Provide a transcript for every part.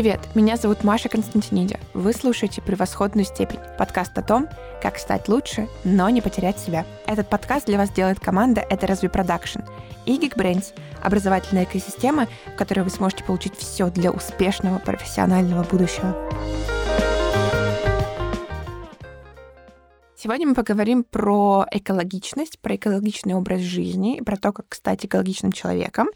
Привет, меня зовут Маша Константиниди. Вы слушаете «Превосходную степень» — подкаст о том, как стать лучше, но не потерять себя. Этот подкаст для вас делает команда «Это разве продакшн» и Geekbrains — образовательная экосистема, в которой вы сможете получить все для успешного профессионального будущего. Сегодня мы поговорим про экологичность, про экологичный образ жизни, про то, как стать экологичным человеком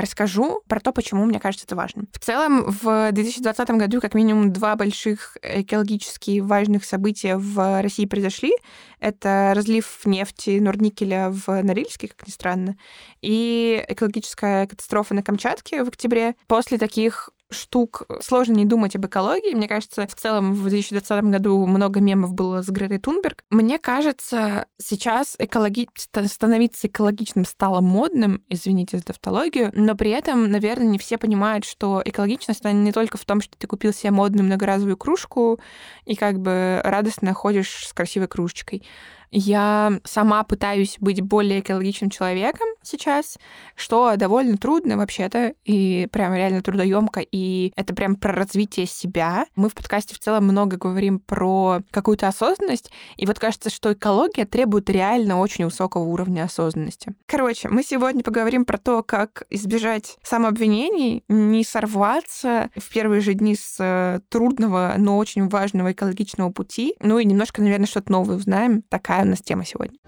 расскажу про то, почему мне кажется это важным. В целом, в 2020 году как минимум два больших экологически важных события в России произошли. Это разлив нефти Норникеля в Норильске, как ни странно, и экологическая катастрофа на Камчатке в октябре. После таких штук сложно не думать об экологии. Мне кажется, в целом в 2020 году много мемов было с Гретой Тунберг. Мне кажется, сейчас экологи... становиться экологичным стало модным, извините за тавтологию, но при этом, наверное, не все понимают, что экологичность, она не только в том, что ты купил себе модную многоразовую кружку и как бы радостно ходишь с красивой кружечкой. Я сама пытаюсь быть более экологичным человеком сейчас, что довольно трудно вообще-то, и прям реально трудоемко, и это прям про развитие себя. Мы в подкасте в целом много говорим про какую-то осознанность, и вот кажется, что экология требует реально очень высокого уровня осознанности. Короче, мы сегодня поговорим про то, как избежать самообвинений, не сорваться в первые же дни с трудного, но очень важного экологичного пути, ну и немножко, наверное, что-то новое узнаем. Такая такая у нас тема сегодня.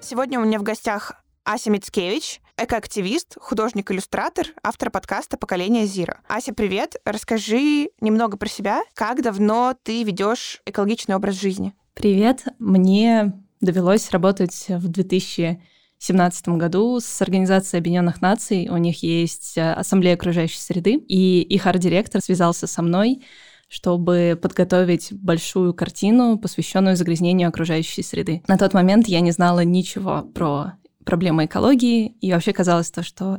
Сегодня у меня в гостях Ася Мицкевич, экоактивист, художник-иллюстратор, автор подкаста «Поколение Зира». Ася, привет! Расскажи немного про себя. Как давно ты ведешь экологичный образ жизни? Привет! Мне довелось работать в 2000 2017 году с Организацией Объединенных Наций. У них есть э, Ассамблея окружающей среды, и их арт-директор связался со мной, чтобы подготовить большую картину, посвященную загрязнению окружающей среды. На тот момент я не знала ничего про проблемы экологии, и вообще казалось то, что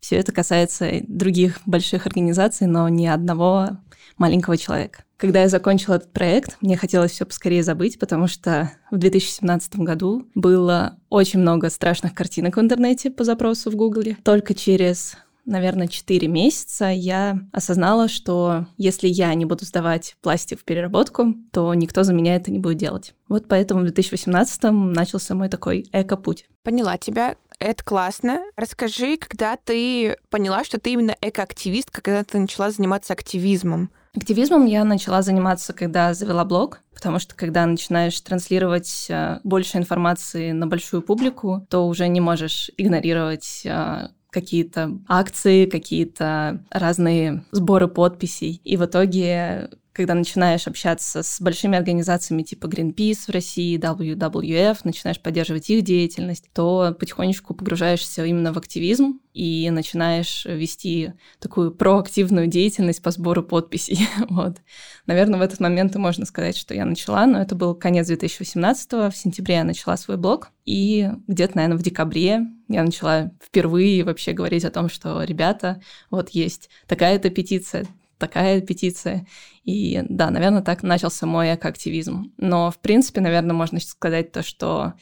все это касается других больших организаций, но ни одного маленького человека. Когда я закончила этот проект, мне хотелось все поскорее забыть, потому что в 2017 году было очень много страшных картинок в интернете по запросу в Гугле. Только через наверное, 4 месяца я осознала, что если я не буду сдавать пластик в переработку, то никто за меня это не будет делать. Вот поэтому в 2018 начался мой такой эко-путь. Поняла тебя. Это классно. Расскажи, когда ты поняла, что ты именно экоактивист, когда ты начала заниматься активизмом? Активизмом я начала заниматься, когда завела блог, потому что когда начинаешь транслировать э, больше информации на большую публику, то уже не можешь игнорировать э, какие-то акции, какие-то разные сборы подписей. И в итоге когда начинаешь общаться с большими организациями типа Greenpeace в России, WWF, начинаешь поддерживать их деятельность, то потихонечку погружаешься именно в активизм и начинаешь вести такую проактивную деятельность по сбору подписей. вот. Наверное, в этот момент и можно сказать, что я начала, но это был конец 2018 -го. В сентябре я начала свой блог, и где-то, наверное, в декабре я начала впервые вообще говорить о том, что, ребята, вот есть такая-то петиция, такая петиция. И да, наверное, так начался мой экоактивизм. Но, в принципе, наверное, можно сказать то, что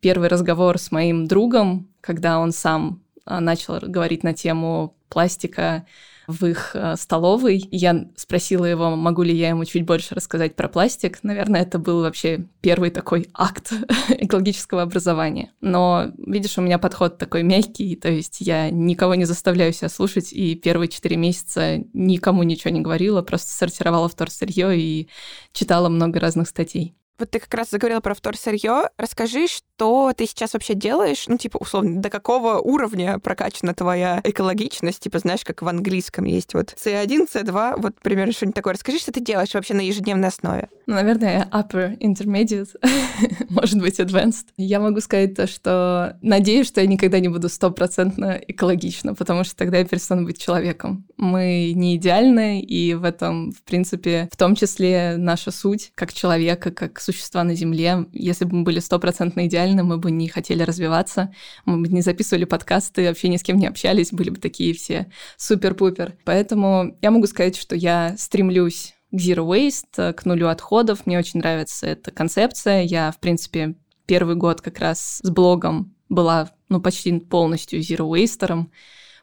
первый разговор с моим другом, когда он сам а, начал говорить на тему пластика, в их э, столовой. Я спросила его, могу ли я ему чуть больше рассказать про пластик. Наверное, это был вообще первый такой акт экологического образования. Но, видишь, у меня подход такой мягкий, то есть я никого не заставляю себя слушать, и первые четыре месяца никому ничего не говорила, просто сортировала вторсырье и читала много разных статей. Вот ты как раз заговорила про вторсырье. Расскажи, что ты сейчас вообще делаешь? Ну, типа, условно, до какого уровня прокачана твоя экологичность? Типа, знаешь, как в английском есть вот C1, C2, вот примерно что-нибудь такое. Расскажи, что ты делаешь вообще на ежедневной основе. Ну, наверное, upper intermediate, может быть, advanced. Я могу сказать то, что надеюсь, что я никогда не буду стопроцентно экологична, потому что тогда я перестану быть человеком. Мы не идеальны, и в этом, в принципе, в том числе наша суть как человека, как существа на Земле. Если бы мы были стопроцентно идеальны, мы бы не хотели развиваться, мы бы не записывали подкасты, вообще ни с кем не общались, были бы такие все супер-пупер. Поэтому я могу сказать, что я стремлюсь к Zero Waste, к нулю отходов. Мне очень нравится эта концепция. Я, в принципе, первый год как раз с блогом была ну, почти полностью Zero Wasterом.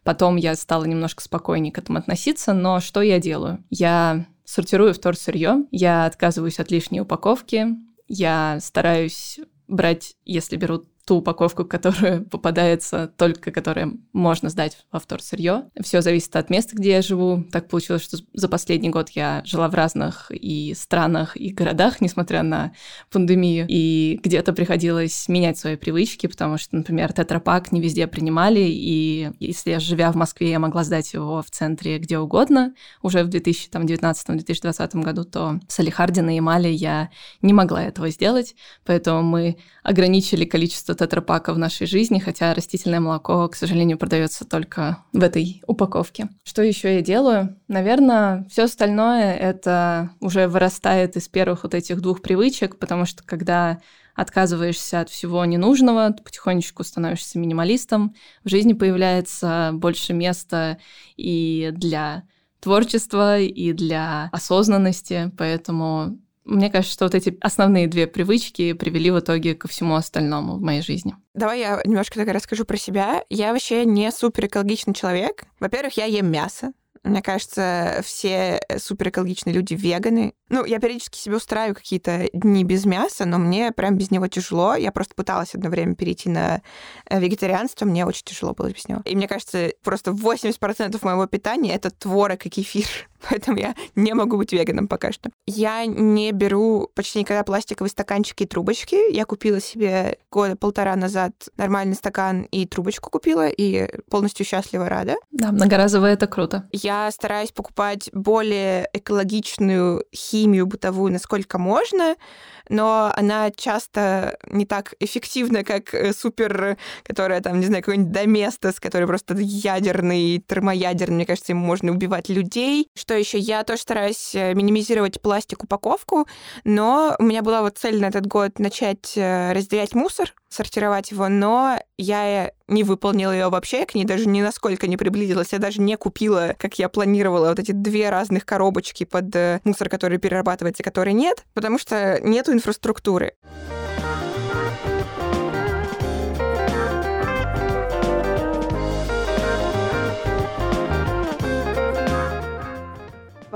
Потом я стала немножко спокойнее к этому относиться, но что я делаю? Я сортирую вторсырье, я отказываюсь от лишней упаковки, я стараюсь брать, если беру ту упаковку, которая попадается, только которая можно сдать во вторсырье. Все зависит от места, где я живу. Так получилось, что за последний год я жила в разных и странах, и городах, несмотря на пандемию. И где-то приходилось менять свои привычки, потому что, например, тетрапак не везде принимали, и если я, живя в Москве, я могла сдать его в центре где угодно, уже в 2019-2020 году, то в Салихарде и Мали я не могла этого сделать, поэтому мы ограничили количество тетрапака в нашей жизни, хотя растительное молоко, к сожалению, продается только в этой упаковке. Что еще я делаю? Наверное, все остальное это уже вырастает из первых вот этих двух привычек, потому что когда отказываешься от всего ненужного, потихонечку становишься минималистом, в жизни появляется больше места и для творчества, и для осознанности, поэтому мне кажется, что вот эти основные две привычки привели в итоге ко всему остальному в моей жизни. Давай я немножко тогда расскажу про себя. Я вообще не супер экологичный человек. Во-первых, я ем мясо. Мне кажется, все суперэкологичные люди веганы. Ну, я периодически себе устраиваю какие-то дни без мяса, но мне прям без него тяжело. Я просто пыталась одно время перейти на э, вегетарианство, мне очень тяжело было без него. И мне кажется, просто 80% моего питания — это творог и кефир. Поэтому я не могу быть веганом пока что. Я не беру почти никогда пластиковые стаканчики и трубочки. Я купила себе года полтора назад нормальный стакан и трубочку купила, и полностью счастлива рада. Да, многоразовое — это круто. Я стараюсь покупать более экологичную химию бытовую, насколько можно, но она часто не так эффективна, как э, супер, которая там, не знаю, какой-нибудь Доместос, который просто ядерный, термоядерный, мне кажется, им можно убивать людей. Что еще? Я тоже стараюсь э, минимизировать пластик упаковку, но у меня была вот цель на этот год начать э, разделять мусор, сортировать его, но я не выполнила ее вообще, к ней даже ни насколько не приблизилась. Я даже не купила, как я планировала, вот эти две разных коробочки под мусор, который перерабатывается, который нет, потому что нету инфраструктуры.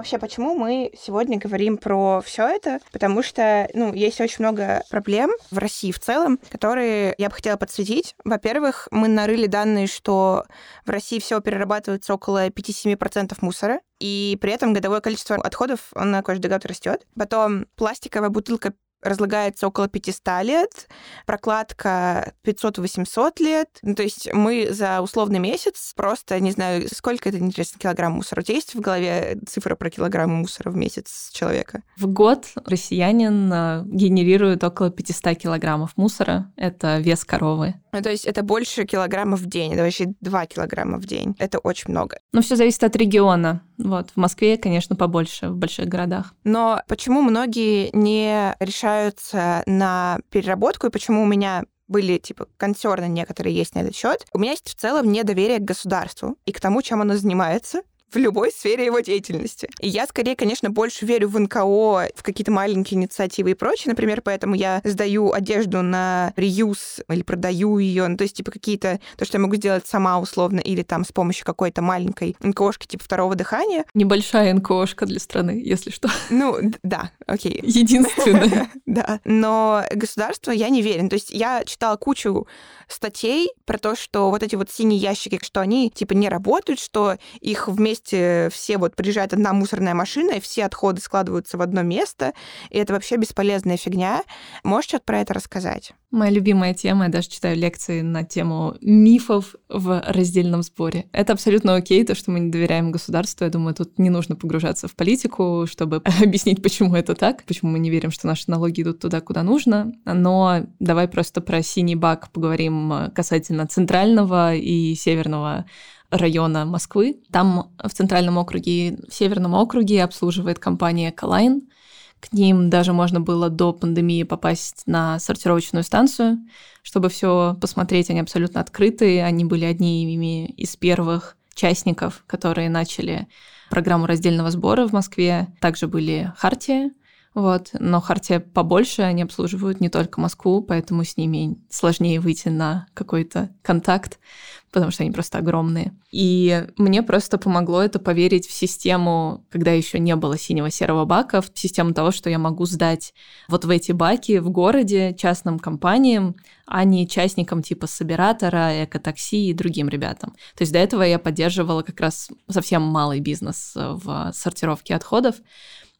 Вообще, почему мы сегодня говорим про все это? Потому что, ну, есть очень много проблем в России в целом, которые я бы хотела подсветить. Во-первых, мы нарыли данные, что в России всего перерабатывается около 5-7% мусора, и при этом годовое количество отходов на каждый год растет. Потом пластиковая бутылка разлагается около 500 лет, прокладка 500-800 лет. Ну, то есть мы за условный месяц просто, не знаю, сколько это, интересно, килограмм мусора. У тебя есть в голове цифра про килограммы мусора в месяц человека? В год россиянин а, генерирует около 500 килограммов мусора. Это вес коровы. Ну, то есть это больше килограммов в день, это вообще 2 килограмма в день. Это очень много. Но все зависит от региона. Вот, в Москве, конечно, побольше, в больших городах. Но почему многие не решаются на переработку, и почему у меня были, типа, концерны некоторые есть на этот счет. У меня есть в целом недоверие к государству и к тому, чем оно занимается в любой сфере его деятельности. И я, скорее, конечно, больше верю в НКО, в какие-то маленькие инициативы и прочее. Например, поэтому я сдаю одежду на реюз или продаю ее. Ну, то есть, типа, какие-то... То, что я могу сделать сама условно или там с помощью какой-то маленькой НКОшки типа второго дыхания. Небольшая НКОшка для страны, если что. Ну, да, окей. Единственная. Да. Но государство я не верен. То есть я читала кучу статей про то, что вот эти вот синие ящики, что они типа не работают, что их вместе все вот приезжает одна мусорная машина, и все отходы складываются в одно место, и это вообще бесполезная фигня. Можешь что-то про это рассказать? Моя любимая тема, я даже читаю лекции на тему мифов в раздельном сборе. Это абсолютно окей, то, что мы не доверяем государству. Я думаю, тут не нужно погружаться в политику, чтобы объяснить, почему это так, почему мы не верим, что наши налоги идут туда, куда нужно. Но давай просто про синий бак поговорим касательно центрального и северного района Москвы. Там в центральном округе, в северном округе обслуживает компания Калайн. К ним даже можно было до пандемии попасть на сортировочную станцию, чтобы все посмотреть. Они абсолютно открытые. Они были одними из первых частников, которые начали программу раздельного сбора в Москве. Также были Хартия, вот. Но Хартия побольше, они обслуживают не только Москву, поэтому с ними сложнее выйти на какой-то контакт, потому что они просто огромные. И мне просто помогло это поверить в систему, когда еще не было синего серого бака, в систему того, что я могу сдать вот в эти баки в городе частным компаниям, а не частникам типа Собиратора, Экотакси и другим ребятам. То есть до этого я поддерживала как раз совсем малый бизнес в сортировке отходов,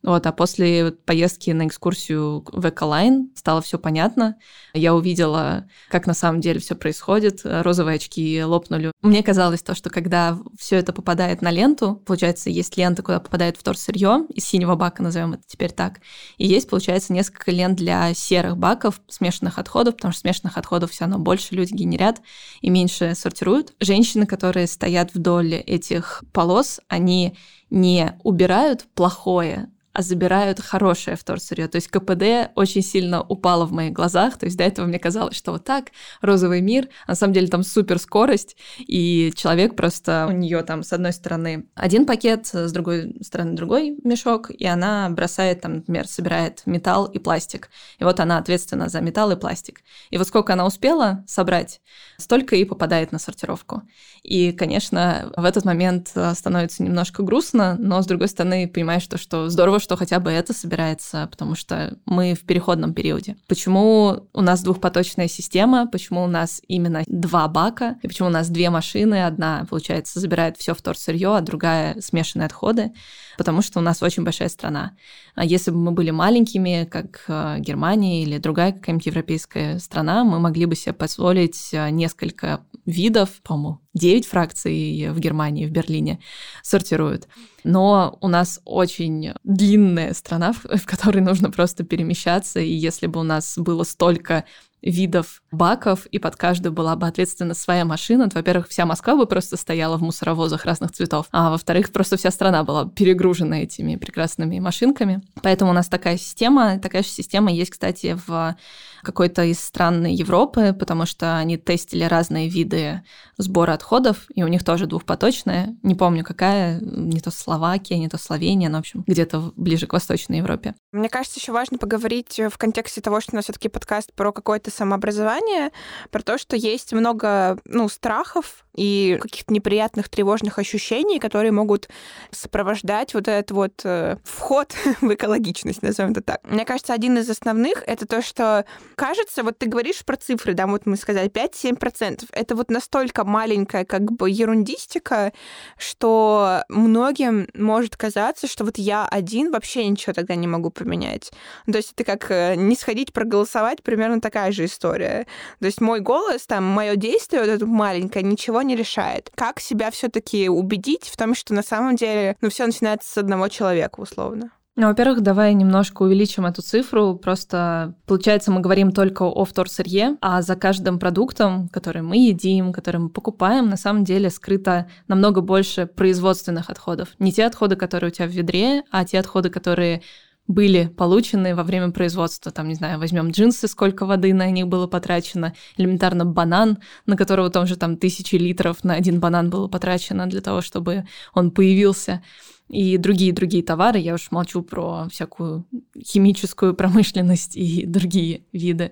вот, а после поездки на экскурсию в Эколайн стало все понятно. Я увидела, как на самом деле все происходит. Розовые очки лопнули. Мне казалось то, что когда все это попадает на ленту, получается, есть лента, куда попадает вторсырье, из синего бака назовем это теперь так, и есть, получается, несколько лент для серых баков, смешанных отходов, потому что смешанных отходов все равно больше люди генерят и меньше сортируют. Женщины, которые стоят вдоль этих полос, они не убирают плохое, а забирают хорошее вторсырье. То есть КПД очень сильно упало в моих глазах. То есть до этого мне казалось, что вот так, розовый мир, а на самом деле там супер скорость, и человек просто, у нее там с одной стороны один пакет, с другой стороны другой мешок, и она бросает там, например, собирает металл и пластик. И вот она ответственна за металл и пластик. И вот сколько она успела собрать, столько и попадает на сортировку. И, конечно, в этот момент э, становится немножко грустно, но, с другой стороны, понимаешь, что, что здорово, что хотя бы это собирается, потому что мы в переходном периоде. Почему у нас двухпоточная система, почему у нас именно два бака, и почему у нас две машины, одна, получается, забирает все вторсырье, а другая смешанные отходы, потому что у нас очень большая страна. А если бы мы были маленькими, как э, Германия или другая какая-нибудь европейская страна, мы могли бы себе позволить э, несколько видов, по-моему, 9 фракций в Германии, в Берлине сортируют. Но у нас очень длинная страна, в которой нужно просто перемещаться, и если бы у нас было столько видов баков, и под каждую была бы ответственна своя машина, во-первых, вся Москва бы просто стояла в мусоровозах разных цветов, а во-вторых, просто вся страна была перегружена этими прекрасными машинками. Поэтому у нас такая система, такая же система есть, кстати, в какой-то из стран Европы, потому что они тестили разные виды сбора отходов, и у них тоже двухпоточная, не помню какая, не то Словакия, не то Словения, но, в общем, где-то ближе к Восточной Европе. Мне кажется, еще важно поговорить в контексте того, что у нас все-таки подкаст про какое-то самообразование, про то, что есть много ну, страхов и каких-то неприятных, тревожных ощущений, которые могут сопровождать вот этот вот э, вход в экологичность, назовем это так. Мне кажется, один из основных — это то, что кажется, вот ты говоришь про цифры, да, вот мы сказали 5-7%. Это вот настолько маленькая как бы ерундистика, что многим может казаться, что вот я один вообще ничего тогда не могу поменять. То есть это как э, не сходить проголосовать, примерно такая же история. То есть мой голос, там, мое действие вот это маленькое ничего не решает. Как себя все-таки убедить в том, что на самом деле, ну, все начинается с одного человека, условно? Ну, во-первых, давай немножко увеличим эту цифру. Просто, получается, мы говорим только о вторсырье, а за каждым продуктом, который мы едим, который мы покупаем, на самом деле скрыто намного больше производственных отходов. Не те отходы, которые у тебя в ведре, а те отходы, которые были получены во время производства. Там, не знаю, возьмем джинсы, сколько воды на них было потрачено, элементарно банан, на которого там же там тысячи литров на один банан было потрачено для того, чтобы он появился и другие-другие товары. Я уж молчу про всякую химическую промышленность и другие виды.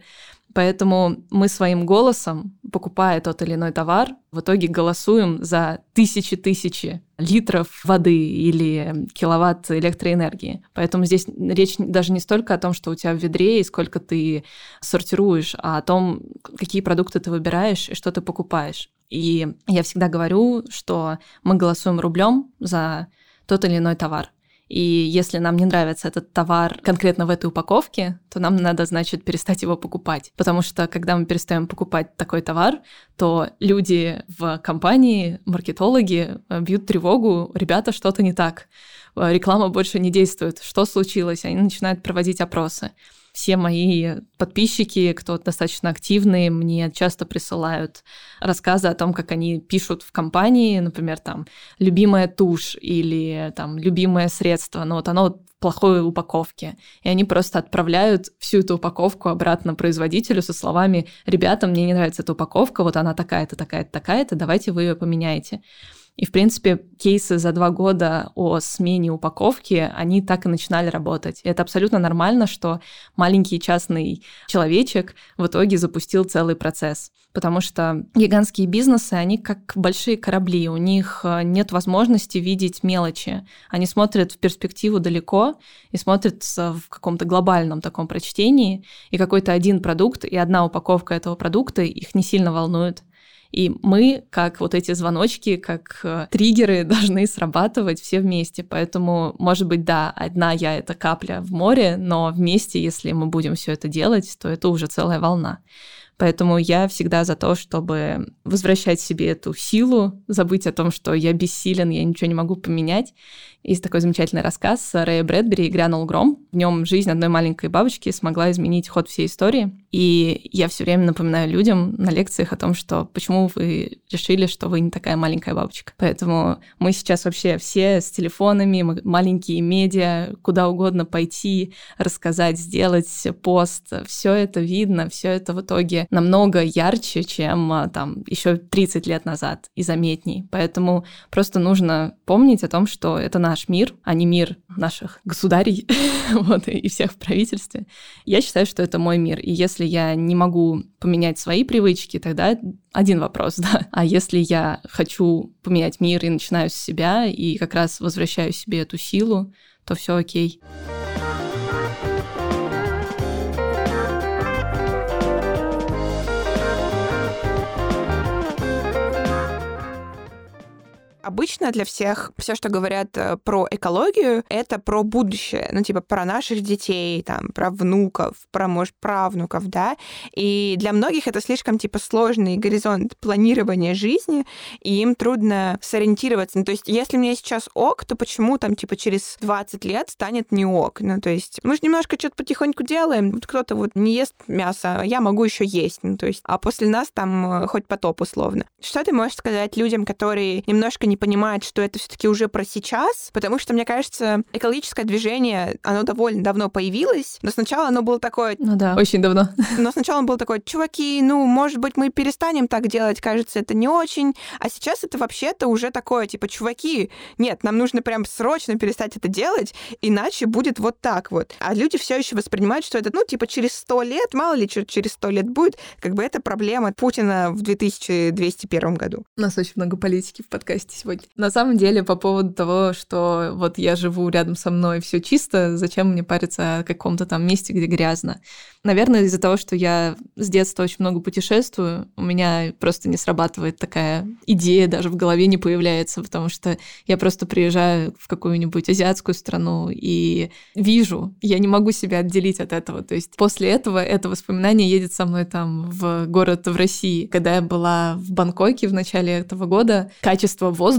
Поэтому мы своим голосом, покупая тот или иной товар, в итоге голосуем за тысячи-тысячи литров воды или киловатт электроэнергии. Поэтому здесь речь даже не столько о том, что у тебя в ведре и сколько ты сортируешь, а о том, какие продукты ты выбираешь и что ты покупаешь. И я всегда говорю, что мы голосуем рублем за тот или иной товар. И если нам не нравится этот товар конкретно в этой упаковке, то нам надо, значит, перестать его покупать. Потому что когда мы перестаем покупать такой товар, то люди в компании, маркетологи э, бьют тревогу, ребята, что-то не так. Э, реклама больше не действует. Что случилось? Они начинают проводить опросы все мои подписчики, кто достаточно активные, мне часто присылают рассказы о том, как они пишут в компании, например, там, любимая тушь или там, любимое средство, но вот оно в плохой упаковке. И они просто отправляют всю эту упаковку обратно производителю со словами «Ребята, мне не нравится эта упаковка, вот она такая-то, такая-то, такая-то, давайте вы ее поменяете». И, в принципе, кейсы за два года о смене упаковки, они так и начинали работать. И это абсолютно нормально, что маленький частный человечек в итоге запустил целый процесс. Потому что гигантские бизнесы, они как большие корабли, у них э, нет возможности видеть мелочи. Они смотрят в перспективу далеко и смотрят в каком-то глобальном таком прочтении, и какой-то один продукт и одна упаковка этого продукта их не сильно волнует. И мы, как вот эти звоночки, как э, триггеры, должны срабатывать все вместе. Поэтому, может быть, да, одна я — это капля в море, но вместе, если мы будем все это делать, то это уже целая волна. Поэтому я всегда за то, чтобы возвращать себе эту силу, забыть о том, что я бессилен, я ничего не могу поменять, есть такой замечательный рассказ Рэя Брэдбери «Грянул гром». В нем жизнь одной маленькой бабочки смогла изменить ход всей истории. И я все время напоминаю людям на лекциях о том, что почему вы решили, что вы не такая маленькая бабочка. Поэтому мы сейчас вообще все с телефонами, маленькие медиа, куда угодно пойти, рассказать, сделать пост. Все это видно, все это в итоге намного ярче, чем а, там еще 30 лет назад и заметней. Поэтому просто нужно помнить о том, что это на наш мир, а не мир наших государей вот, и всех в правительстве. Я считаю, что это мой мир. И если я не могу поменять свои привычки, тогда один вопрос, да. А если я хочу поменять мир и начинаю с себя, и как раз возвращаю себе эту силу, то все окей. Обычно для всех все, что говорят э, про экологию, это про будущее, ну, типа, про наших детей, там, про внуков, про, может, правнуков, да, и для многих это слишком, типа, сложный горизонт планирования жизни, и им трудно сориентироваться. Ну, то есть, если мне сейчас ок, то почему там, типа, через 20 лет станет не ок? Ну, то есть, мы же немножко что-то потихоньку делаем, вот кто-то вот не ест мясо, а я могу еще есть, ну, то есть, а после нас там э, хоть потоп условно. Что ты можешь сказать людям, которые немножко не понимать, что это все-таки уже про сейчас, потому что, мне кажется, экологическое движение, оно довольно давно появилось, но сначала оно было такое... Ну да, очень давно. Но сначала оно было такое, чуваки, ну, может быть, мы перестанем так делать, кажется, это не очень, а сейчас это вообще-то уже такое, типа, чуваки, нет, нам нужно прям срочно перестать это делать, иначе будет вот так вот. А люди все еще воспринимают, что это, ну, типа, через сто лет, мало ли, что через сто лет будет, как бы это проблема Путина в 2201 году. У нас очень много политики в подкасте сегодня. На самом деле, по поводу того, что вот я живу рядом со мной, все чисто, зачем мне париться о каком-то там месте, где грязно? Наверное, из-за того, что я с детства очень много путешествую, у меня просто не срабатывает такая идея, даже в голове не появляется, потому что я просто приезжаю в какую-нибудь азиатскую страну и вижу, я не могу себя отделить от этого. То есть после этого это воспоминание едет со мной там в город в России. Когда я была в Бангкоке в начале этого года, качество воздуха,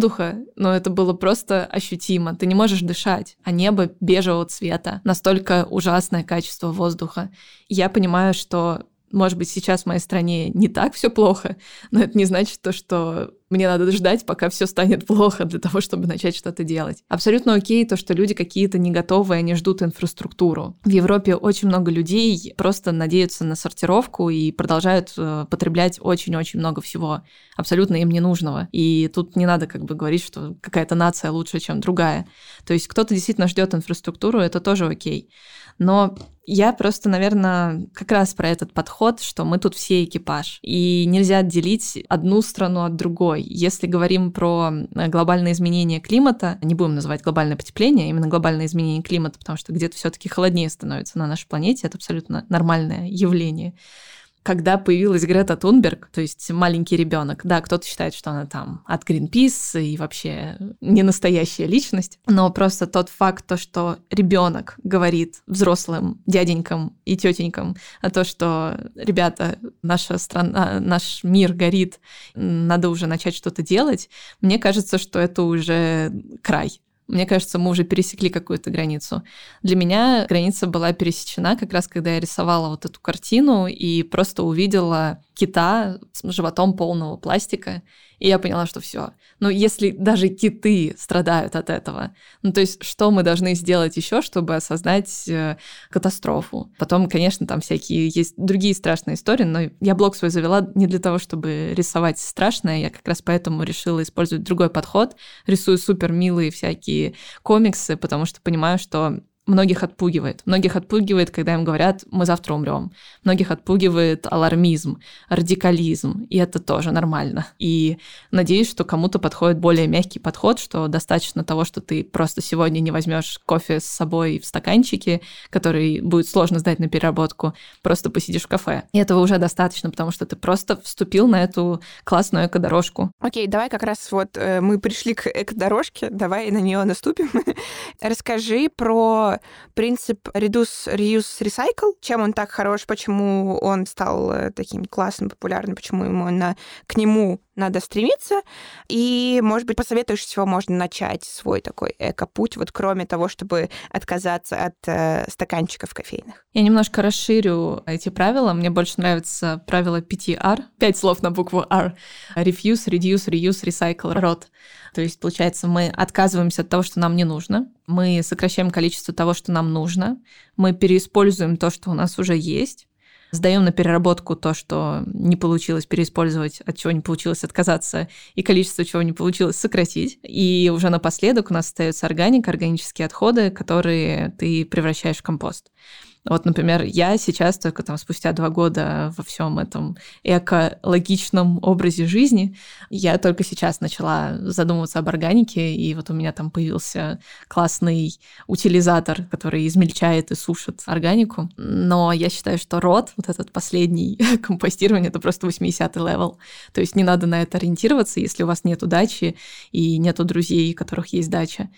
ну это было просто ощутимо. Ты не можешь дышать, а небо бежевого цвета. Настолько ужасное качество воздуха я понимаю, что может быть, сейчас в моей стране не так все плохо, но это не значит то, что мне надо ждать, пока все станет плохо для того, чтобы начать что-то делать. Абсолютно окей то, что люди какие-то не готовые, они ждут инфраструктуру. В Европе очень много людей просто надеются на сортировку и продолжают э, потреблять очень-очень много всего абсолютно им ненужного. И тут не надо как бы говорить, что какая-то нация лучше, чем другая. То есть кто-то действительно ждет инфраструктуру, это тоже окей. Но я просто, наверное, как раз про этот подход, что мы тут все экипаж. И нельзя отделить одну страну от другой. Если говорим про э, глобальное изменение климата, не будем называть глобальное потепление, а именно глобальное изменение климата, потому что где-то все-таки холоднее становится на нашей планете, это абсолютно нормальное явление когда появилась Грета Тунберг, то есть маленький ребенок, да, кто-то считает, что она там от Гринпис и вообще не настоящая личность, но просто тот факт, то, что ребенок говорит взрослым дяденькам и тетенькам о том, что, ребята, наша страна, наш мир горит, надо уже начать что-то делать, мне кажется, что это уже край. Мне кажется, мы уже пересекли какую-то границу. Для меня граница была пересечена как раз, когда я рисовала вот эту картину и просто увидела кита с животом полного пластика. И я поняла, что все. Но если даже киты страдают от этого, ну то есть что мы должны сделать еще, чтобы осознать э, катастрофу? Потом, конечно, там всякие есть другие страшные истории, но я блог свой завела не для того, чтобы рисовать страшное, я как раз поэтому решила использовать другой подход. Рисую супер милые всякие комиксы, потому что понимаю, что многих отпугивает. Многих отпугивает, когда им говорят, мы завтра умрем. Многих отпугивает алармизм, радикализм, и это тоже нормально. И надеюсь, что кому-то подходит более мягкий подход, что достаточно того, что ты просто сегодня не возьмешь кофе с собой в стаканчике, который будет сложно сдать на переработку, просто посидишь в кафе. И этого уже достаточно, потому что ты просто вступил на эту классную экодорожку. Окей, давай как раз вот э, мы пришли к экодорожке, давай на нее наступим. Расскажи про принцип Reduce, Reuse, Recycle. Чем он так хорош, почему он стал э, таким классным, популярным, почему ему на, к нему надо стремиться. И, может быть, посоветуешь, с чего можно начать свой такой эко-путь, вот кроме того, чтобы отказаться от э, стаканчиков кофейных. Я немножко расширю эти правила. Мне больше нравится правило 5R. Пять слов на букву R. Refuse, Reduce, Reuse, Recycle, ROT. То есть, получается, мы отказываемся от того, что нам не нужно, мы сокращаем количество того, что нам нужно, мы переиспользуем то, что у нас уже есть, сдаем на переработку то, что не получилось переиспользовать, от чего не получилось отказаться, и количество чего не получилось сократить. И уже напоследок у нас остается органика, органические отходы, которые ты превращаешь в компост. Вот, например, я сейчас только там спустя два года во всем этом экологичном образе жизни, я только сейчас начала задумываться об органике, и вот у меня там появился классный утилизатор, который измельчает и сушит органику. Но я считаю, что rot, вот этот последний компостирование, это просто 80-й level. То есть не надо на это ориентироваться, если у вас нет дачи и нету друзей, у которых есть дача.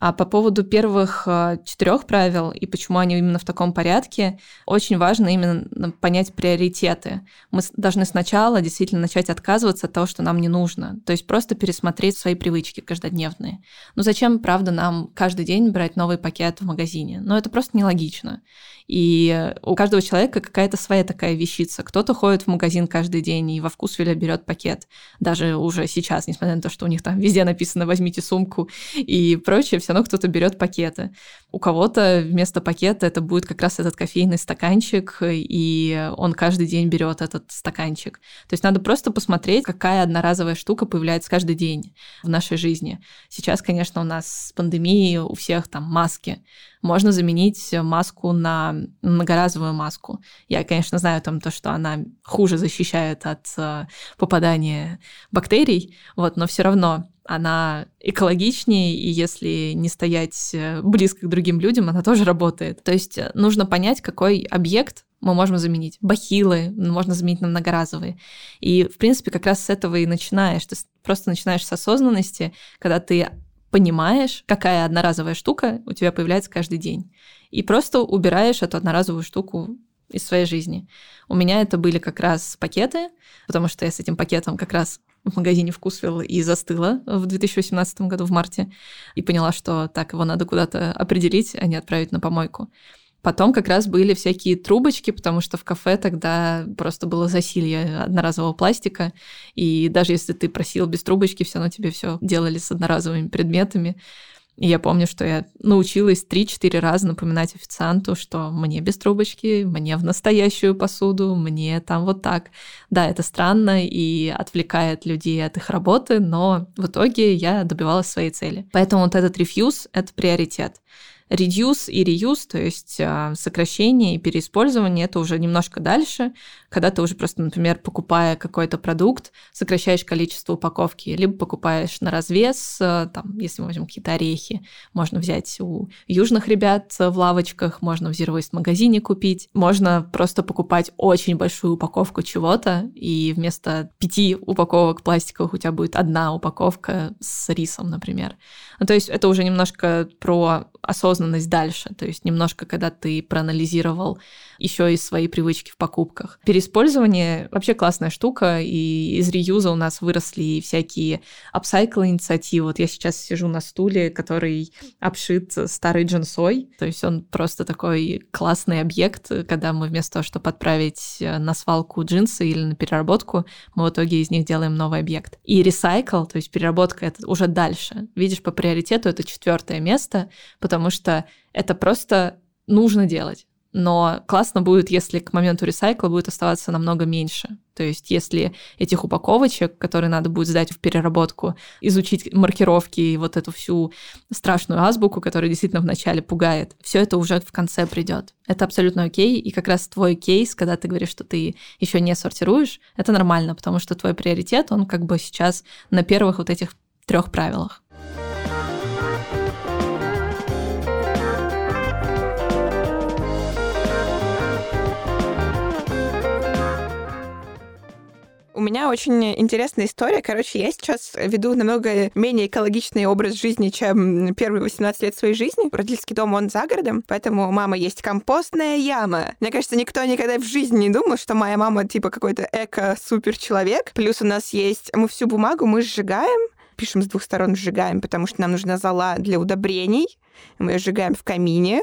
А по поводу первых э, четырех правил и почему они именно в таком порядке, очень важно именно понять приоритеты. Мы должны сначала действительно начать отказываться от того, что нам не нужно. То есть просто пересмотреть свои привычки каждодневные. Ну зачем, правда, нам каждый день брать новый пакет в магазине? Ну это просто нелогично. И у каждого человека какая-то своя такая вещица. Кто-то ходит в магазин каждый день и во вкусвиле берет пакет. Даже уже сейчас, несмотря на то, что у них там везде написано «возьмите сумку» и прочее, все равно кто-то берет пакеты. У кого-то вместо пакета это будет как раз этот кофейный стаканчик, и он каждый день берет этот стаканчик. То есть надо просто посмотреть, какая одноразовая штука появляется каждый день в нашей жизни. Сейчас, конечно, у нас с пандемией у всех там маски можно заменить маску на многоразовую маску. Я, конечно, знаю там то, что она хуже защищает от э, попадания бактерий, вот, но все равно она экологичнее, и если не стоять э, близко к другим людям, она тоже работает. То есть э, нужно понять, какой объект мы можем заменить. Бахилы можно заменить на многоразовые. И, в принципе, как раз с этого и начинаешь. Ты просто начинаешь с осознанности, когда ты понимаешь, какая одноразовая штука у тебя появляется каждый день. И просто убираешь эту одноразовую штуку из своей жизни. У меня это были как раз пакеты, потому что я с этим пакетом как раз в магазине Вкусвилл и застыла в 2018 году в марте и поняла, что так, его надо куда-то определить, а не отправить на помойку. Потом как раз были всякие трубочки, потому что в кафе тогда просто было засилье одноразового пластика, и даже если ты просил без трубочки, все равно тебе все делали с одноразовыми предметами. И я помню, что я научилась 3-4 раза напоминать официанту, что мне без трубочки, мне в настоящую посуду, мне там вот так. Да, это странно и отвлекает людей от их работы, но в итоге я добивалась своей цели. Поэтому вот этот рефьюз — это приоритет. Reduce и reuse, то есть а, сокращение и переиспользование, это уже немножко дальше, когда ты уже просто, например, покупая какой-то продукт, сокращаешь количество упаковки, либо покупаешь на развес, а, там, если мы возьмем какие-то орехи, можно взять у южных ребят в лавочках, можно в Zero Waste магазине купить, можно просто покупать очень большую упаковку чего-то, и вместо пяти упаковок пластиковых у тебя будет одна упаковка с рисом, например. Ну, то есть это уже немножко про осознанность дальше. То есть немножко, когда ты проанализировал еще и свои привычки в покупках. Переиспользование вообще классная штука, и из реюза у нас выросли всякие апсайкл инициативы. Вот я сейчас сижу на стуле, который обшит старой джинсой, то есть он просто такой классный объект, когда мы вместо того, чтобы отправить на свалку джинсы или на переработку, мы в итоге из них делаем новый объект. И ресайкл, то есть переработка, это уже дальше. Видишь, по приоритету это четвертое место, потому что это просто нужно делать но классно будет, если к моменту ресайкла будет оставаться намного меньше. То есть если этих упаковочек, которые надо будет сдать в переработку, изучить маркировки и вот эту всю страшную азбуку, которая действительно вначале пугает, все это уже в конце придет. Это абсолютно окей, и как раз твой кейс, когда ты говоришь, что ты еще не сортируешь, это нормально, потому что твой приоритет, он как бы сейчас на первых вот этих трех правилах. У меня очень интересная история. Короче, я сейчас веду намного менее экологичный образ жизни, чем первые 18 лет своей жизни. Родительский дом, он за городом, поэтому у мамы есть компостная яма. Мне кажется, никто никогда в жизни не думал, что моя мама типа какой-то эко-супер-человек. Плюс у нас есть... Мы всю бумагу мы сжигаем, пишем с двух сторон сжигаем, потому что нам нужна зола для удобрений. Мы ее сжигаем в камине.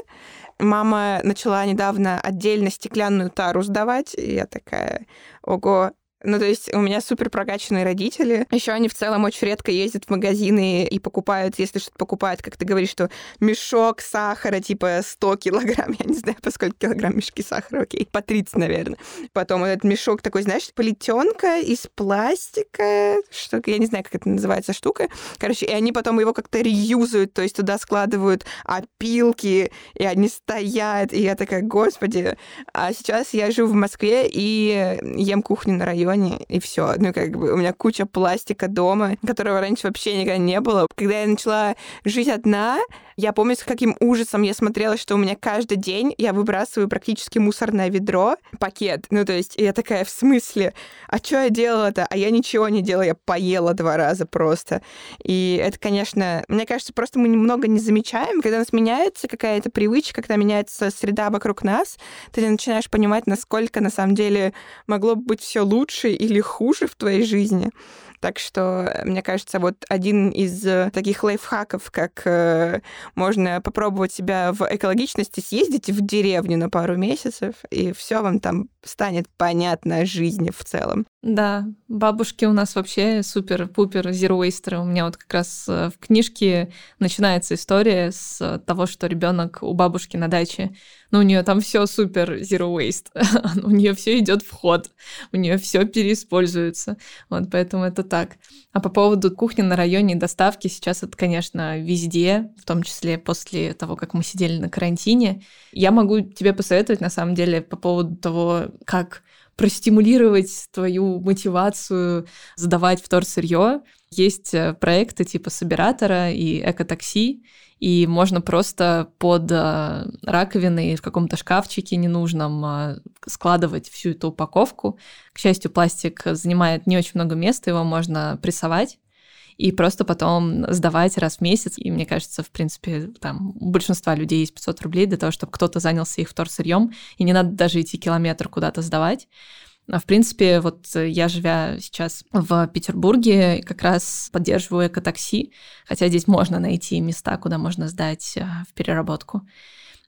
Мама начала недавно отдельно стеклянную тару сдавать, и я такая, ого, ну, то есть у меня супер прокачанные родители. Еще они в целом очень редко ездят в магазины и покупают, если что-то покупают, как ты говоришь, что мешок сахара типа 100 килограмм, я не знаю, по сколько килограмм мешки сахара, окей, по 30, наверное. Потом этот мешок такой, знаешь, плетенка из пластика, что я не знаю, как это называется штука. Короче, и они потом его как-то реюзают, то есть туда складывают опилки, и они стоят, и я такая, господи. А сейчас я живу в Москве и ем кухню на районе районе, и все. Ну, как бы у меня куча пластика дома, которого раньше вообще никогда не было. Когда я начала жить одна, я помню, с каким ужасом я смотрела, что у меня каждый день я выбрасываю практически мусорное ведро, пакет. Ну, то есть я такая, в смысле? А что я делала-то? А я ничего не делала, я поела два раза просто. И это, конечно, мне кажется, просто мы немного не замечаем, когда у нас меняется какая-то привычка, когда меняется среда вокруг нас, ты начинаешь понимать, насколько на самом деле могло бы быть все лучше или хуже в твоей жизни. Так что, э, мне кажется, вот один из э, таких лайфхаков, как э, можно попробовать себя в экологичности, съездить в деревню на пару месяцев, и все вам там станет понятно жизни в целом. Да, бабушки у нас вообще супер-пупер зероистеры. У меня вот как раз в книжке начинается история с того, что ребенок у бабушки на даче но ну, у нее там все супер zero waste, у нее все идет в ход, у нее все переиспользуется. Вот поэтому это так. А по поводу кухни на районе доставки, сейчас это, конечно, везде, в том числе после того, как мы сидели на карантине. Я могу тебе посоветовать, на самом деле, по поводу того, как простимулировать твою мотивацию сдавать вторсырье. Есть э, проекты типа Собиратора и Экотакси, и можно просто под э, раковиной в каком-то шкафчике ненужном э, складывать всю эту упаковку. К счастью, пластик занимает не очень много места, его можно прессовать и просто потом сдавать раз в месяц. И мне кажется, в принципе, там у большинства людей есть 500 рублей для того, чтобы кто-то занялся их вторсырьем, и не надо даже идти километр куда-то сдавать. А в принципе, вот я, живя сейчас в Петербурге, как раз поддерживаю экотакси, хотя здесь можно найти места, куда можно сдать э, в переработку.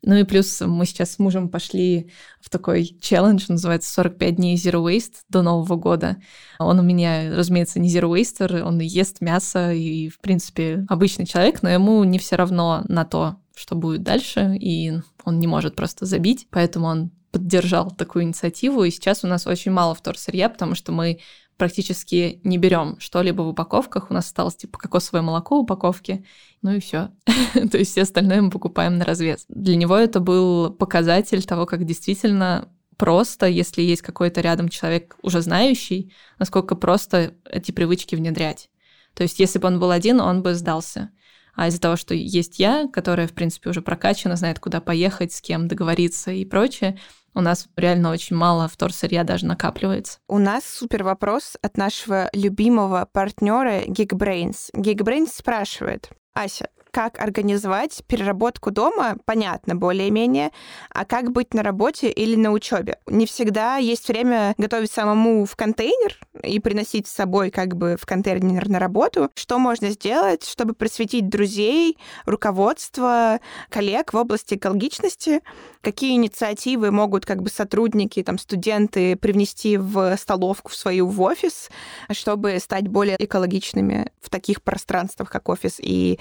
Ну и плюс мы сейчас с мужем пошли в такой челлендж, называется 45 дней Zero Waste до Нового года. Он у меня, разумеется, не Zero Waster, он ест мясо и, в принципе, обычный человек, но ему не все равно на то, что будет дальше, и он не может просто забить, поэтому он поддержал такую инициативу, и сейчас у нас очень мало вторсырья, потому что мы практически не берем что-либо в упаковках. У нас осталось типа кокосовое молоко в упаковке, ну и все. То есть все остальное мы покупаем на развес. Для него это был показатель того, как действительно просто, если есть какой-то рядом человек уже знающий, насколько просто эти привычки внедрять. То есть если бы он был один, он бы сдался. А из-за того, что есть я, которая, в принципе, уже прокачана, знает, куда поехать, с кем договориться и прочее, у нас реально очень мало вторсырья даже накапливается. У нас супер вопрос от нашего любимого партнера Geekbrains. Geekbrains спрашивает, Ася, как организовать переработку дома, понятно, более-менее, а как быть на работе или на учебе. Не всегда есть время готовить самому в контейнер и приносить с собой как бы в контейнер на работу. Что можно сделать, чтобы просветить друзей, руководство, коллег в области экологичности? Какие инициативы могут как бы сотрудники, там, студенты привнести в столовку в свою в офис, чтобы стать более экологичными в таких пространствах, как офис и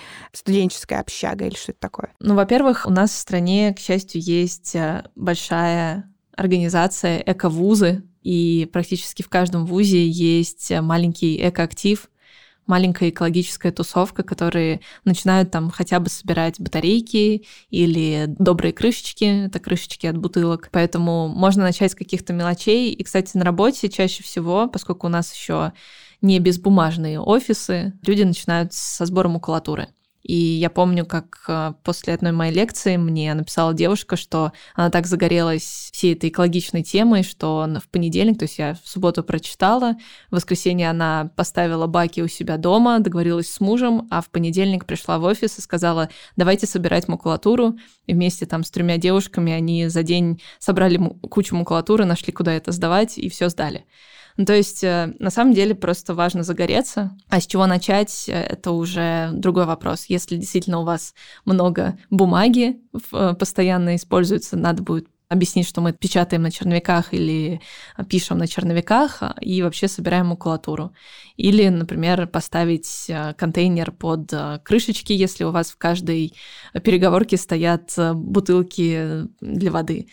студенческая общага или что-то такое? Ну, во-первых, у нас в стране, к счастью, есть э, большая организация эко-вузы, и практически в каждом вузе есть маленький экоактив, маленькая экологическая тусовка, которые начинают там хотя бы собирать батарейки или добрые крышечки, это крышечки от бутылок. Поэтому можно начать с каких-то мелочей. И, кстати, на работе чаще всего, поскольку у нас еще не безбумажные офисы, люди начинают со сбора макулатуры. И я помню, как э, после одной моей лекции мне написала девушка, что она так загорелась всей этой экологичной темой, что в понедельник, то есть я в субботу прочитала, в воскресенье она поставила баки у себя дома, договорилась с мужем, а в понедельник пришла в офис и сказала, давайте собирать макулатуру. И вместе там с тремя девушками они за день собрали кучу макулатуры, нашли, куда это сдавать, и все сдали. Ну, то есть, э, на самом деле, просто важно загореться. А с чего начать, э, это уже другой вопрос. Если действительно у вас много бумаги э, постоянно используется, надо будет объяснить, что мы печатаем на черновиках или пишем на черновиках и вообще собираем макулатуру. Или, например, поставить контейнер под крышечки, если у вас в каждой переговорке стоят бутылки для воды.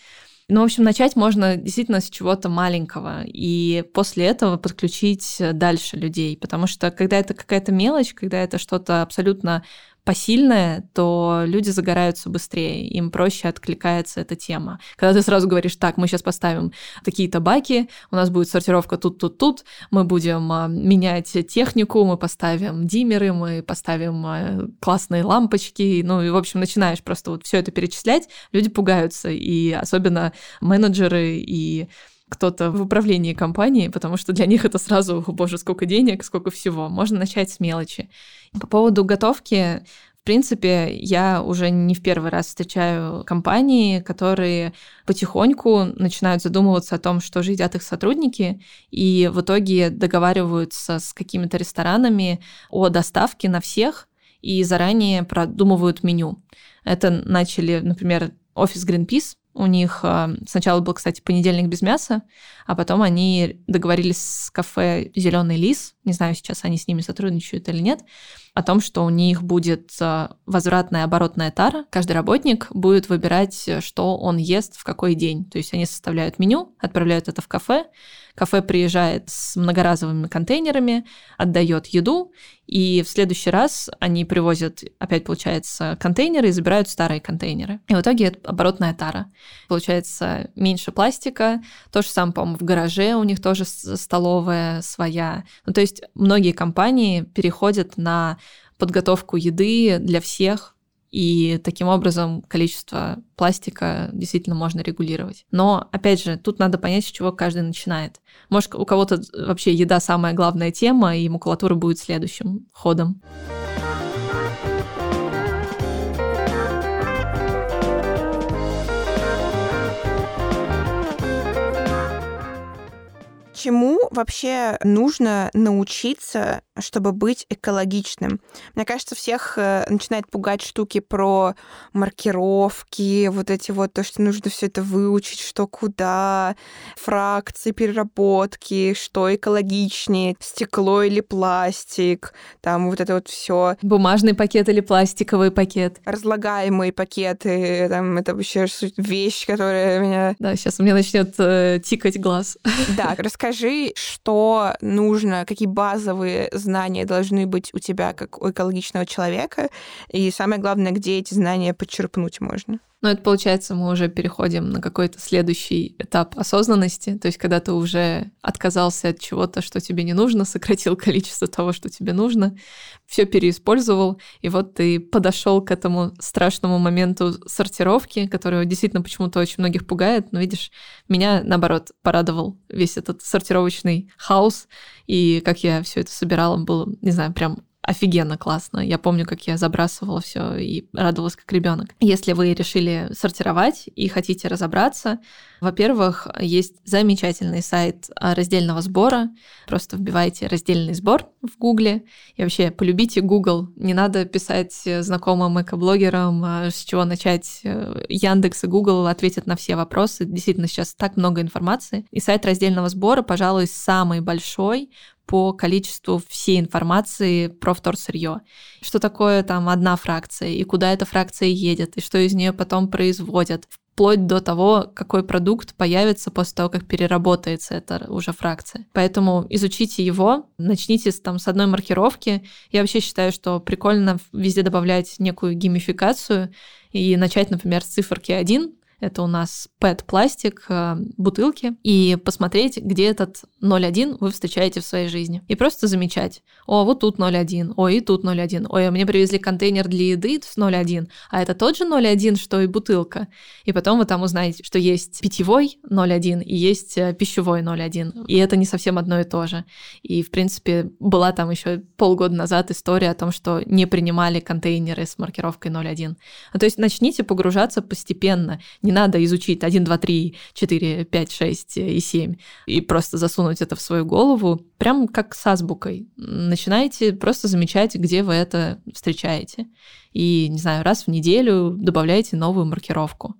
Ну, в общем, начать можно действительно с чего-то маленького, и после этого подключить дальше людей, потому что когда это какая-то мелочь, когда это что-то абсолютно посильное, то люди загораются быстрее, им проще откликается эта тема. Когда ты сразу говоришь, так, мы сейчас поставим такие-то баки, у нас будет сортировка тут, тут, тут, мы будем а, менять технику, мы поставим диммеры, мы поставим а, классные лампочки, ну и, в общем, начинаешь просто вот все это перечислять, люди пугаются, и особенно менеджеры и кто-то в управлении компанией, потому что для них это сразу, о боже, сколько денег, сколько всего. Можно начать с мелочи. По поводу готовки, в принципе, я уже не в первый раз встречаю компании, которые потихоньку начинают задумываться о том, что же едят их сотрудники, и в итоге договариваются с какими-то ресторанами о доставке на всех и заранее продумывают меню. Это начали, например, офис Greenpeace у них а, сначала был, кстати, понедельник без мяса, а потом они договорились с кафе Зеленый лис. Не знаю, сейчас они с ними сотрудничают или нет о том, что у них будет а, возвратная оборотная тара. Каждый работник будет выбирать, что он ест в какой день. То есть они составляют меню, отправляют это в кафе, Кафе приезжает с многоразовыми контейнерами, отдает еду, и в следующий раз они привозят, опять получается, контейнеры и забирают старые контейнеры. И в итоге это оборотная тара. Получается меньше пластика. То же самое, по-моему, в гараже у них тоже столовая своя. Ну, то есть многие компании переходят на подготовку еды для всех и таким образом количество пластика действительно можно регулировать. Но, опять же, тут надо понять, с чего каждый начинает. Может, у кого-то вообще еда самая главная тема, и макулатура будет следующим ходом. Чему вообще нужно научиться чтобы быть экологичным. Мне кажется, всех э, начинает пугать штуки про маркировки, вот эти вот, то, что нужно все это выучить, что куда, фракции, переработки, что экологичнее, стекло или пластик, там вот это вот все. Бумажный пакет или пластиковый пакет. Разлагаемые пакеты, там это вообще вещь, которая меня... Да, сейчас у меня начнет э, тикать глаз. Да, расскажи, что нужно, какие базовые знания должны быть у тебя как у экологичного человека, и самое главное, где эти знания подчерпнуть можно. Ну, это получается, мы уже переходим на какой-то следующий этап осознанности, то есть когда ты уже отказался от чего-то, что тебе не нужно, сократил количество того, что тебе нужно, все переиспользовал, и вот ты подошел к этому страшному моменту сортировки, который действительно почему-то очень многих пугает, но видишь, меня наоборот порадовал весь этот сортировочный хаос, и как я все это собирала, было, не знаю, прям офигенно классно. Я помню, как я забрасывала все и радовалась как ребенок. Если вы решили сортировать и хотите разобраться, во-первых, есть замечательный сайт раздельного сбора. Просто вбивайте раздельный сбор в Гугле. И вообще полюбите Google. Не надо писать знакомым экоблогерам, а с чего начать. Яндекс и Google ответят на все вопросы. Действительно, сейчас так много информации. И сайт раздельного сбора, пожалуй, самый большой по количеству всей информации про вторсырье. Что такое там одна фракция, и куда эта фракция едет, и что из нее потом производят, вплоть до того, какой продукт появится после того, как переработается эта уже фракция. Поэтому изучите его, начните там с одной маркировки. Я вообще считаю, что прикольно везде добавлять некую геймификацию и начать, например, с циферки 1, это у нас PET-пластик, э, бутылки, и посмотреть, где этот 0,1 вы встречаете в своей жизни. И просто замечать, о, вот тут 0,1, ой, и тут 0,1, ой, а мне привезли контейнер для еды с 0,1, а это тот же 0,1, что и бутылка. И потом вы там узнаете, что есть питьевой 0,1 и есть э, пищевой 0,1. И это не совсем одно и то же. И, в принципе, была там еще полгода назад история о том, что не принимали контейнеры с маркировкой 0,1. Ну, то есть начните погружаться постепенно, не надо изучить 1, 2, 3, 4, 5, 6 и 7 и просто засунуть это в свою голову, прям как с азбукой. Начинайте просто замечать, где вы это встречаете. И, не знаю, раз в неделю добавляйте новую маркировку.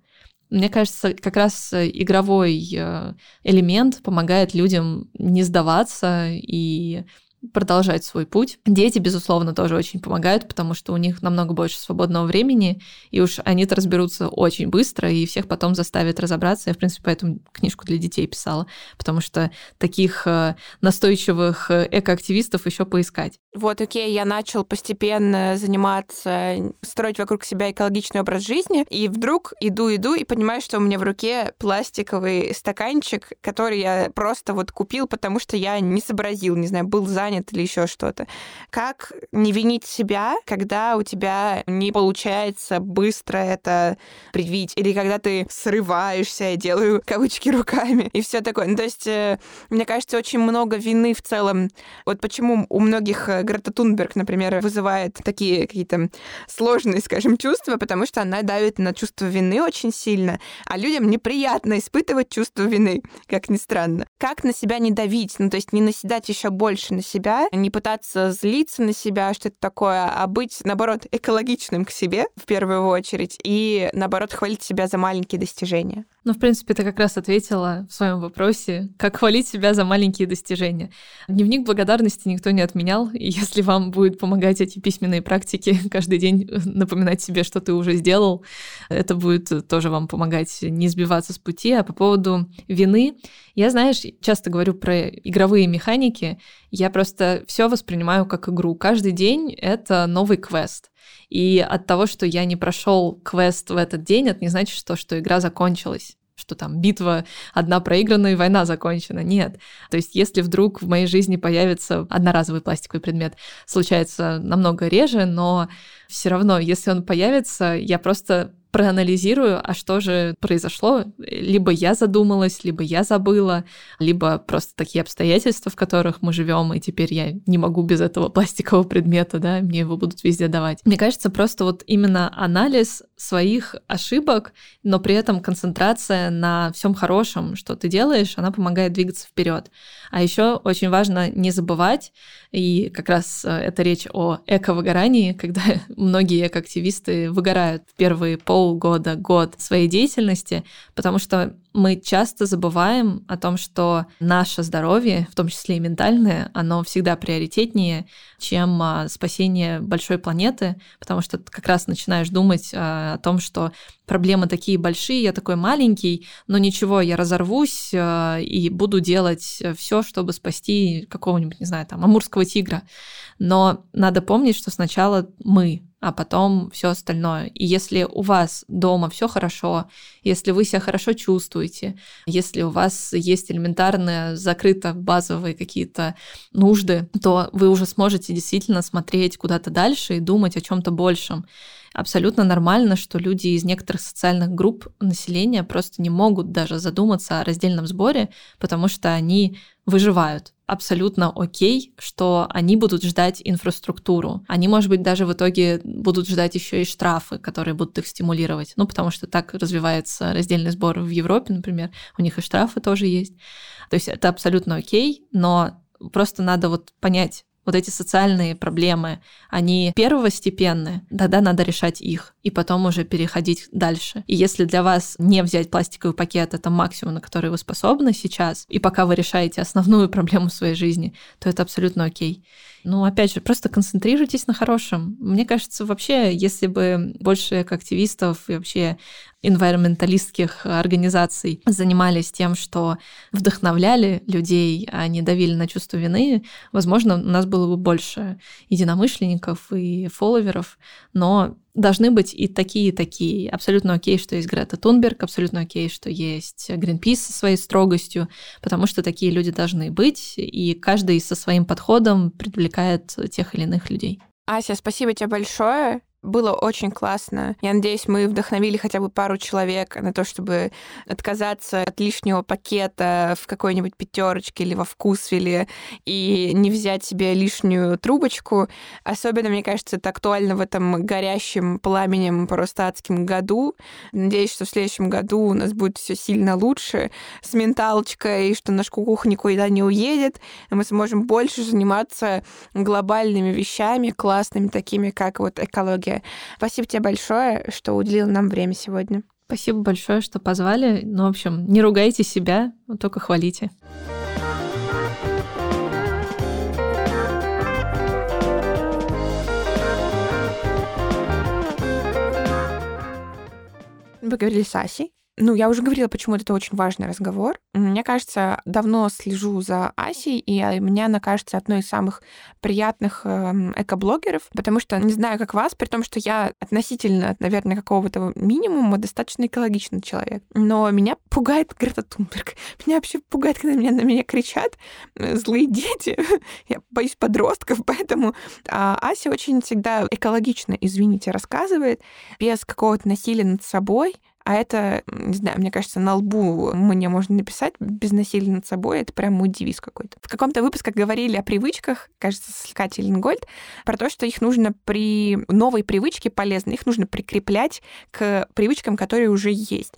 Мне кажется, как раз игровой э, элемент помогает людям не сдаваться и продолжать свой путь. Дети, безусловно, тоже очень помогают, потому что у них намного больше свободного времени, и уж они-то разберутся очень быстро, и всех потом заставят разобраться. Я, в принципе, поэтому книжку для детей писала, потому что таких э, настойчивых э, экоактивистов еще поискать. Вот, окей, я начал постепенно заниматься, строить вокруг себя экологичный образ жизни, и вдруг иду-иду и понимаю, что у меня в руке пластиковый стаканчик, который я просто вот купил, потому что я не сообразил, не знаю, был занят занят или еще что-то. Как не винить себя, когда у тебя не получается быстро это предвидеть, или когда ты срываешься, я делаю кавычки руками, и все такое. Ну, то есть, э, мне кажется, очень много вины в целом. Вот почему у многих э, Грета Тунберг, например, вызывает такие какие-то сложные, скажем, чувства, потому что она давит на чувство вины очень сильно, а людям неприятно испытывать чувство вины, как ни странно. Как на себя не давить, ну, то есть не наседать еще больше на себя, не пытаться злиться на себя, что это такое, а быть, наоборот, экологичным к себе в первую очередь и, наоборот, хвалить себя за маленькие достижения. Ну, в принципе, ты как раз ответила в своем вопросе, как хвалить себя за маленькие достижения. Дневник благодарности никто не отменял, и если вам будет помогать эти письменные практики каждый день напоминать себе, что ты уже сделал, это будет тоже вам помогать не сбиваться с пути. А по поводу вины, я, знаешь, часто говорю про игровые механики, я просто все воспринимаю как игру. Каждый день это новый квест. И от того, что я не прошел квест в этот день, это не значит, что, что игра закончилась что там битва одна проиграна и война закончена. Нет. То есть если вдруг в моей жизни появится одноразовый пластиковый предмет, случается намного реже, но все равно, если он появится, я просто проанализирую, а что же произошло. Либо я задумалась, либо я забыла, либо просто такие обстоятельства, в которых мы живем, и теперь я не могу без этого пластикового предмета, да, мне его будут везде давать. Мне кажется, просто вот именно анализ своих ошибок, но при этом концентрация на всем хорошем, что ты делаешь, она помогает двигаться вперед. А еще очень важно не забывать, и как раз э, это речь о эко-выгорании, когда многие экоактивисты выгорают в первые полгода, год своей деятельности, потому что мы часто забываем о том, что наше здоровье, в том числе и ментальное, оно всегда приоритетнее, чем а, спасение большой планеты, потому что ты как раз начинаешь думать а, о том, что проблемы такие большие, я такой маленький, но ничего, я разорвусь а, и буду делать все, чтобы спасти какого-нибудь, не знаю, там, амурского тигра. Но надо помнить, что сначала мы, а потом все остальное. И если у вас дома все хорошо, если вы себя хорошо чувствуете, если у вас есть элементарные, закрыто базовые какие-то нужды, то вы уже сможете действительно смотреть куда-то дальше и думать о чем-то большем. Абсолютно нормально, что люди из некоторых социальных групп населения просто не могут даже задуматься о раздельном сборе, потому что они выживают абсолютно окей, что они будут ждать инфраструктуру. Они, может быть, даже в итоге будут ждать еще и штрафы, которые будут их стимулировать. Ну, потому что так развивается раздельный сбор в Европе, например. У них и штрафы тоже есть. То есть это абсолютно окей, но просто надо вот понять, вот эти социальные проблемы, они первостепенные, тогда надо решать их и потом уже переходить дальше. И если для вас не взять пластиковый пакет, это максимум, на который вы способны сейчас, и пока вы решаете основную проблему своей жизни, то это абсолютно окей. Ну, опять же, просто концентрируйтесь на хорошем. Мне кажется, вообще, если бы больше активистов и вообще environmentalистских организаций занимались тем, что вдохновляли людей, а не давили на чувство вины, возможно, у нас было бы больше единомышленников и фолловеров, но должны быть и такие, и такие. Абсолютно окей, что есть Грета Тунберг, абсолютно окей, что есть Гринпис со своей строгостью, потому что такие люди должны быть, и каждый со своим подходом привлекает тех или иных людей. Ася, спасибо тебе большое. Было очень классно. Я надеюсь, мы вдохновили хотя бы пару человек на то, чтобы отказаться от лишнего пакета в какой-нибудь пятерочке или во вкусвиле и не взять себе лишнюю трубочку. Особенно, мне кажется, это актуально в этом горящем пламенем просто адским году. Надеюсь, что в следующем году у нас будет все сильно лучше с менталочкой, и что наш кукуха никуда не уедет, и мы сможем больше заниматься глобальными вещами, классными, такими как вот экология энергия. Спасибо тебе большое, что уделил нам время сегодня. Спасибо большое, что позвали. Ну, в общем, не ругайте себя, только хвалите. Вы говорили с Асей. Ну, я уже говорила, почему это очень важный разговор. Мне кажется, давно слежу за Асей, и а, мне она кажется одной из самых приятных эм, экоблогеров, потому что, не знаю, как вас, при том, что я относительно, наверное, какого-то минимума достаточно экологичный человек. Но меня пугает Грета Тунберг. Меня вообще пугает, когда меня, на меня кричат э, злые дети. я боюсь подростков, поэтому а Ася очень всегда экологично, извините, рассказывает, без какого-то насилия над собой, а это, не знаю, мне кажется, на лбу мне можно написать без насилия над собой. Это прям мой девиз какой-то. В каком-то выпуске говорили о привычках, кажется, с Катей про то, что их нужно при новой привычке полезно, их нужно прикреплять к привычкам, которые уже есть.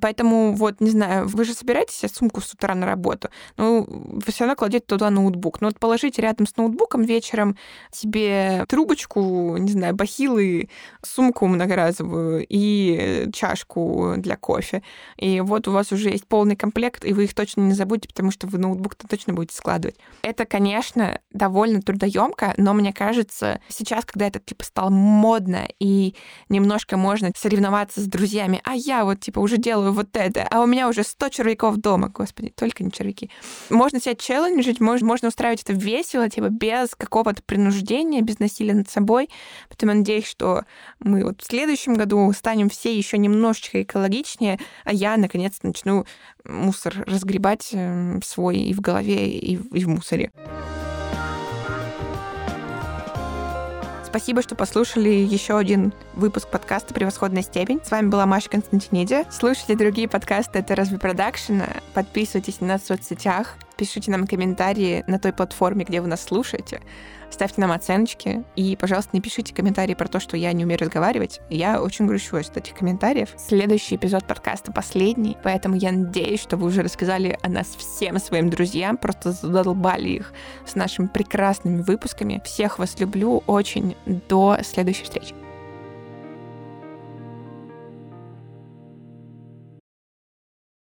Поэтому вот, не знаю, вы же собираетесь сумку с утра на работу, ну, вы все равно кладете туда ноутбук. Ну вот положите рядом с ноутбуком вечером себе трубочку, не знаю, бахилы, сумку многоразовую и чашку для кофе. И вот у вас уже есть полный комплект, и вы их точно не забудете, потому что вы ноутбук-то точно будете складывать. Это, конечно, довольно трудоемко, но мне кажется, сейчас, когда это типа стало модно и немножко можно соревноваться с друзьями, а я вот типа уже делаю вот это, а у меня уже 100 червяков дома, господи, только не червяки. Можно себя челленджить, можно, можно устраивать это весело, типа без какого-то принуждения, без насилия над собой. Поэтому я надеюсь, что мы вот в следующем году станем все еще немножечко экологичнее, а я, наконец, начну мусор разгребать эм, свой и в голове, и в, и в мусоре. Спасибо, что послушали еще один выпуск подкаста «Превосходная степень». С вами была Маша Константиниди. Слушайте другие подкасты «Это разве продакшн». Подписывайтесь на нас в соцсетях. Пишите нам комментарии на той платформе, где вы нас слушаете ставьте нам оценочки и, пожалуйста, не пишите комментарии про то, что я не умею разговаривать. Я очень грущу от этих комментариев. Следующий эпизод подкаста последний, поэтому я надеюсь, что вы уже рассказали о нас всем своим друзьям, просто задолбали их с нашими прекрасными выпусками. Всех вас люблю очень. До следующей встречи.